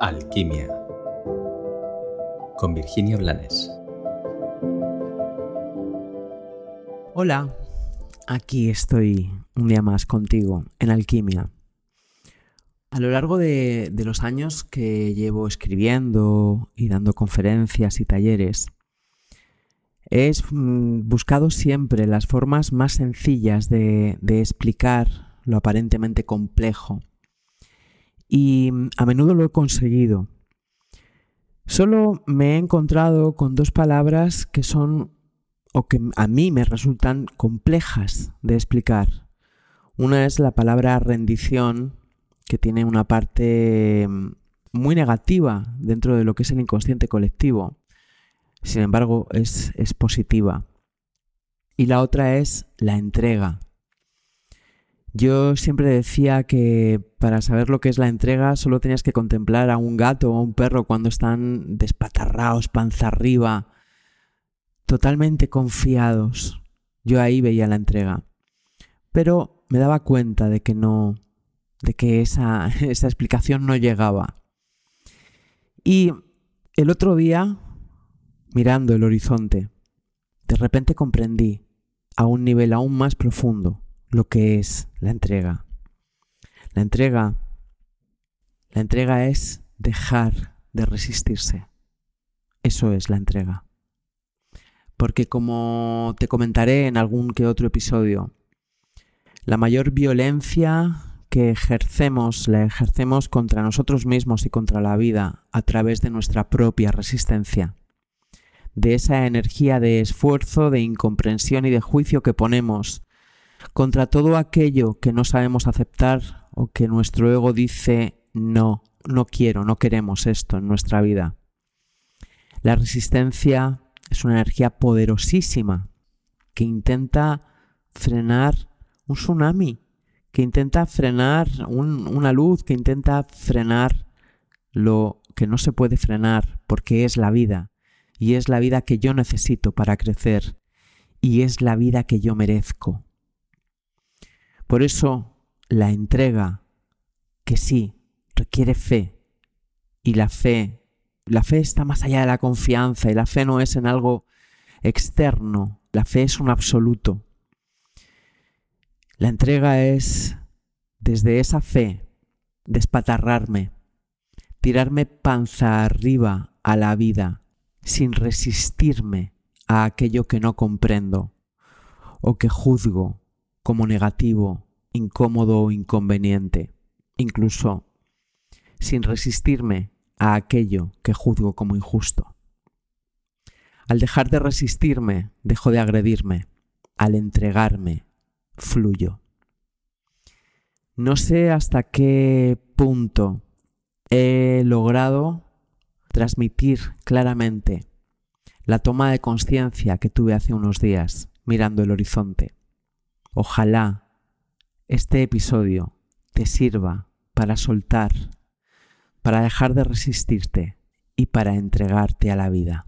Alquimia con Virginia Blanes. Hola, aquí estoy un día más contigo en Alquimia. A lo largo de, los años que llevo escribiendo y dando conferencias y talleres, he mm, buscado siempre las formas más sencillas de explicar lo aparentemente complejo y mm, a menudo lo he conseguido. Solo me he encontrado con dos palabras que son o que a mí me resultan complejas de explicar. Una es la palabra rendición, que tiene una parte mm, muy negativa dentro de lo que es el inconsciente colectivo. Sin embargo, es, es positiva. Y la otra es la entrega. Yo siempre decía que para saber lo que es la entrega solo tenías que contemplar a un gato o a un perro cuando están despatarrados, panza arriba, totalmente confiados. Yo ahí veía la entrega. Pero me daba cuenta de que no, de que esa, esa explicación no llegaba. Y el otro día, mirando el horizonte, de repente comprendí a un nivel aún más profundo lo que es la entrega. La entrega, la entrega es dejar de resistirse. Eso es la entrega. Porque como te comentaré en algún que otro episodio, la mayor violencia que ejercemos la ejercemos contra nosotros mismos y contra la vida a través de nuestra propia resistencia, de esa energía de esfuerzo, de incomprensión y de juicio que ponemos contra todo aquello que no sabemos aceptar o que nuestro ego dice no, no quiero, no queremos esto en nuestra vida. La resistencia es una energía poderosísima que intenta frenar un tsunami, que intenta frenar una luz, que intenta frenar lo que no se puede frenar porque es la vida y es la vida que yo necesito para crecer y es la vida que yo merezco. Por eso la entrega, que sí, requiere fe. Y la fe, la fe está más allá de la confianza y la fe no es en algo externo, la fe es un absoluto. La entrega es desde esa fe despatarrarme, tirarme panza arriba a la vida sin resistirme a aquello que no comprendo o que juzgo como negativo, incómodo o inconveniente, incluso sin resistirme a aquello que juzgo como injusto. Al dejar de resistirme, dejo de agredirme. Al entregarme, fluyo. No sé hasta qué punto he logrado transmitir claramente la toma de conciencia que tuve hace unos días mirando el horizonte. Ojalá este episodio te sirva para soltar, para dejar de resistirte y para entregarte a la vida.